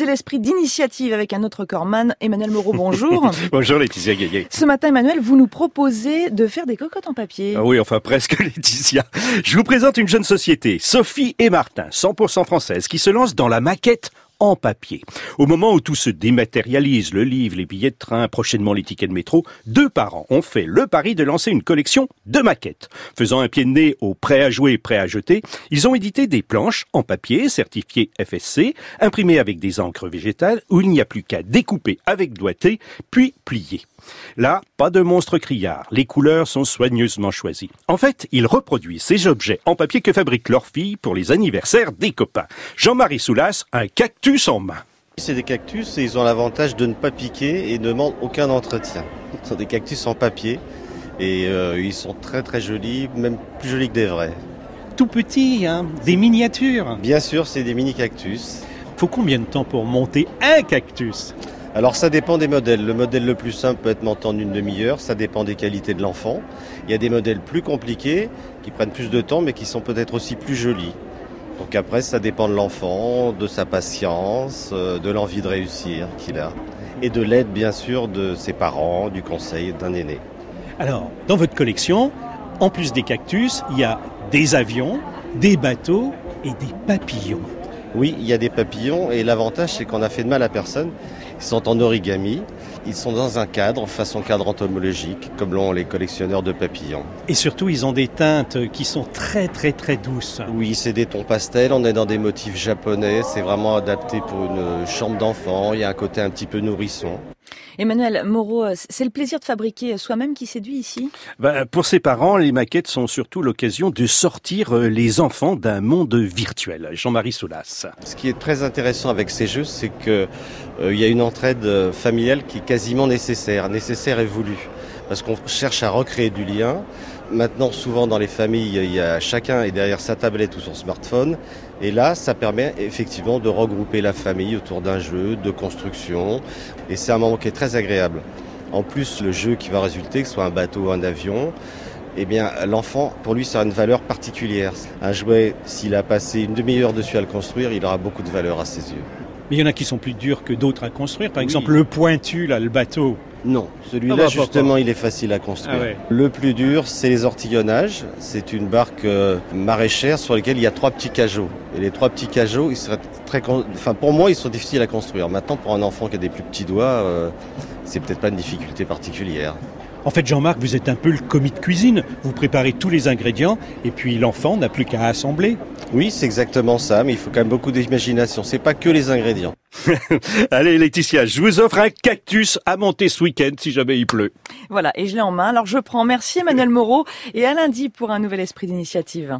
C'est l'esprit d'initiative avec un autre corpsman, Emmanuel Moreau. Bonjour. bonjour Laetitia Gaillet. Ce matin, Emmanuel, vous nous proposez de faire des cocottes en papier. Ah oui, enfin presque Laetitia. Je vous présente une jeune société, Sophie et Martin, 100% française, qui se lance dans la maquette en papier. Au moment où tout se dématérialise, le livre, les billets de train, prochainement les tickets de métro, deux parents ont fait le pari de lancer une collection de maquettes. Faisant un pied de nez au prêt à jouer, prêt à jeter, ils ont édité des planches en papier certifiées FSC, imprimées avec des encres végétales, où il n'y a plus qu'à découper avec doigté, puis plier. Là, pas de monstre criard. Les couleurs sont soigneusement choisies. En fait, ils reproduisent ces objets en papier que fabriquent leurs filles pour les anniversaires des copains. Jean-Marie Soulas, un cactus en main. C'est des cactus et ils ont l'avantage de ne pas piquer et ne demandent aucun entretien. Ce sont des cactus en papier et euh, ils sont très très jolis, même plus jolis que des vrais. Tout petits, hein des miniatures. Bien sûr, c'est des mini cactus. Faut combien de temps pour monter un cactus? Alors ça dépend des modèles. Le modèle le plus simple peut être monté en une demi-heure, ça dépend des qualités de l'enfant. Il y a des modèles plus compliqués qui prennent plus de temps mais qui sont peut-être aussi plus jolis. Donc après ça dépend de l'enfant, de sa patience, euh, de l'envie de réussir qu'il a et de l'aide bien sûr de ses parents, du conseil d'un aîné. Alors, dans votre collection, en plus des cactus, il y a des avions, des bateaux et des papillons. Oui, il y a des papillons et l'avantage c'est qu'on a fait de mal à personne. Ils sont en origami, ils sont dans un cadre, façon cadre entomologique, comme l'ont les collectionneurs de papillons. Et surtout, ils ont des teintes qui sont très très très douces. Oui, c'est des tons pastels, on est dans des motifs japonais, c'est vraiment adapté pour une chambre d'enfant, il y a un côté un petit peu nourrisson. Emmanuel Moreau, c'est le plaisir de fabriquer soi-même qui séduit ici? Ben, Pour ses parents, les maquettes sont surtout l'occasion de sortir euh, les enfants d'un monde virtuel. Jean-Marie Soulas. Ce qui est très intéressant avec ces jeux, c'est qu'il euh, y a une entraide euh, familiale qui est quasiment nécessaire, nécessaire et voulue. Parce qu'on cherche à recréer du lien, Maintenant, souvent dans les familles, il chacun est derrière sa tablette ou son smartphone. Et là, ça permet effectivement de regrouper la famille autour d'un jeu, de construction. Et c'est un moment qui est très agréable. En plus, le jeu qui va résulter, que ce soit un bateau ou un avion, eh bien, l'enfant, pour lui, ça a une valeur particulière. Un jouet, s'il a passé une demi-heure dessus à le construire, il aura beaucoup de valeur à ses yeux. Mais il y en a qui sont plus durs que d'autres à construire. Par exemple, le pointu, là, le bateau. Non, celui-là ah bah, justement il est facile à construire. Ah le plus dur c'est les ortillonnages. C'est une barque euh, maraîchère sur laquelle il y a trois petits cajots. Et les trois petits cajots, ils seraient très, enfin pour moi ils sont difficiles à construire. Maintenant pour un enfant qui a des plus petits doigts, euh, c'est peut-être pas une difficulté particulière. En fait, Jean-Marc, vous êtes un peu le commis de cuisine. Vous préparez tous les ingrédients et puis l'enfant n'a plus qu'à assembler. Oui, c'est exactement ça, mais il faut quand même beaucoup d'imagination. C'est pas que les ingrédients. Allez Laetitia, je vous offre un cactus à monter ce week-end si jamais il pleut. Voilà, et je l'ai en main. Alors je prends. Merci Emmanuel Moreau et à lundi pour un nouvel esprit d'initiative.